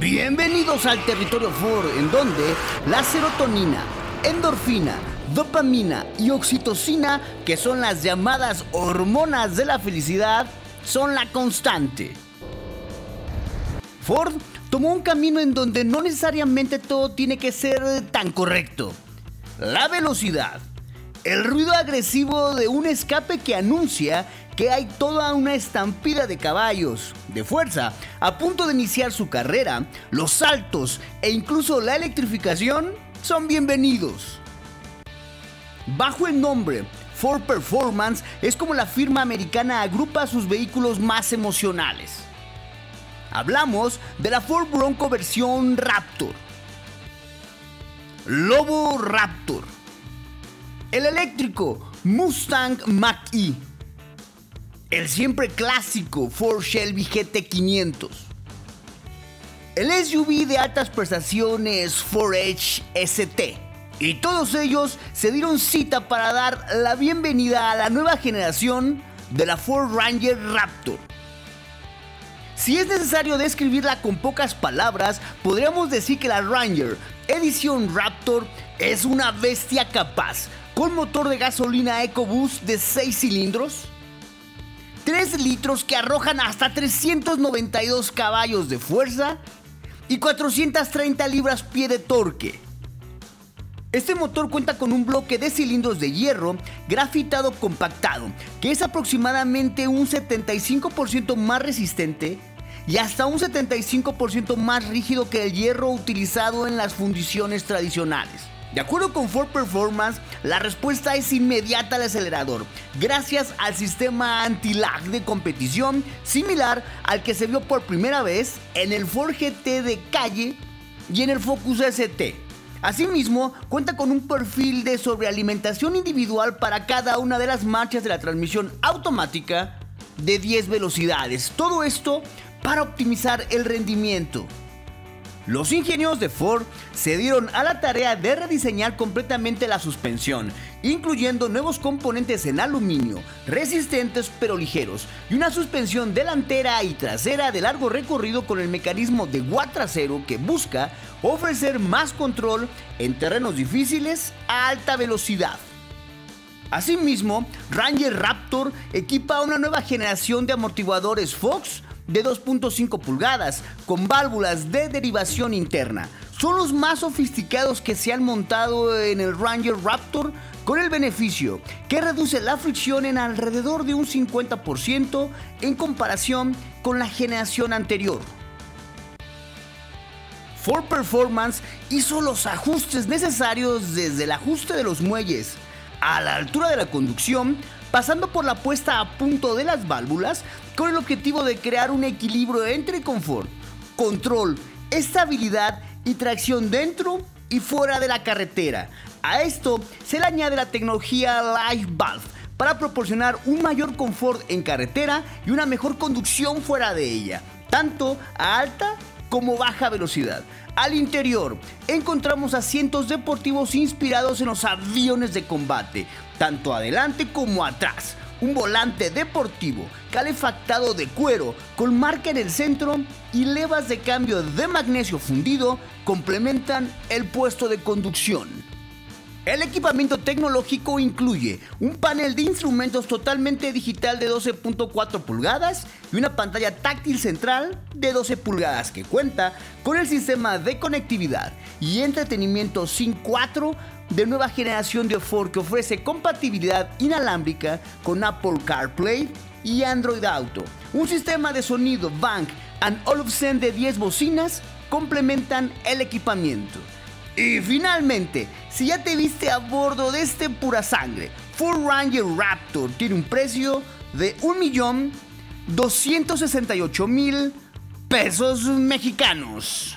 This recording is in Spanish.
Bienvenidos al territorio Ford, en donde la serotonina, endorfina, dopamina y oxitocina, que son las llamadas hormonas de la felicidad, son la constante. Ford tomó un camino en donde no necesariamente todo tiene que ser tan correcto. La velocidad, el ruido agresivo de un escape que anuncia que hay toda una estampida de caballos de fuerza a punto de iniciar su carrera, los saltos e incluso la electrificación son bienvenidos. Bajo el nombre Ford Performance es como la firma americana agrupa sus vehículos más emocionales. Hablamos de la Ford Bronco versión Raptor, Lobo Raptor, el eléctrico Mustang Mach-E, el siempre clásico Ford Shelby GT500, el SUV de altas prestaciones Ford Edge ST. Y todos ellos se dieron cita para dar la bienvenida a la nueva generación de la Ford Ranger Raptor. Si es necesario describirla con pocas palabras, podríamos decir que la Ranger Edición Raptor es una bestia capaz, con motor de gasolina EcoBoost de 6 cilindros, 3 litros que arrojan hasta 392 caballos de fuerza y 430 libras-pie de torque. Este motor cuenta con un bloque de cilindros de hierro grafitado compactado, que es aproximadamente un 75% más resistente y hasta un 75% más rígido que el hierro utilizado en las fundiciones tradicionales. De acuerdo con Ford Performance, la respuesta es inmediata al acelerador, gracias al sistema anti-lag de competición similar al que se vio por primera vez en el Ford GT de calle y en el Focus ST. Asimismo, cuenta con un perfil de sobrealimentación individual para cada una de las marchas de la transmisión automática de 10 velocidades. Todo esto para optimizar el rendimiento. Los ingenieros de Ford se dieron a la tarea de rediseñar completamente la suspensión, incluyendo nuevos componentes en aluminio, resistentes pero ligeros, y una suspensión delantera y trasera de largo recorrido con el mecanismo de gua trasero que busca ofrecer más control en terrenos difíciles a alta velocidad. Asimismo, Ranger Raptor equipa una nueva generación de amortiguadores Fox de 2.5 pulgadas con válvulas de derivación interna. Son los más sofisticados que se han montado en el Ranger Raptor con el beneficio que reduce la fricción en alrededor de un 50% en comparación con la generación anterior. Ford Performance hizo los ajustes necesarios desde el ajuste de los muelles a la altura de la conducción pasando por la puesta a punto de las válvulas con el objetivo de crear un equilibrio entre confort, control, estabilidad y tracción dentro y fuera de la carretera. A esto se le añade la tecnología Live Valve para proporcionar un mayor confort en carretera y una mejor conducción fuera de ella, tanto a alta como baja velocidad. Al interior encontramos asientos deportivos inspirados en los aviones de combate, tanto adelante como atrás. Un volante deportivo calefactado de cuero con marca en el centro y levas de cambio de magnesio fundido complementan el puesto de conducción. El equipamiento tecnológico incluye un panel de instrumentos totalmente digital de 12.4 pulgadas y una pantalla táctil central de 12 pulgadas que cuenta con el sistema de conectividad y entretenimiento SYNC 4 de nueva generación de Ford que ofrece compatibilidad inalámbrica con Apple CarPlay y Android Auto. Un sistema de sonido Bank and Olufsen de 10 bocinas complementan el equipamiento. Y finalmente, si ya te viste a bordo de este pura sangre, Ford Ranger Raptor tiene un precio de 1.268.000 pesos mexicanos.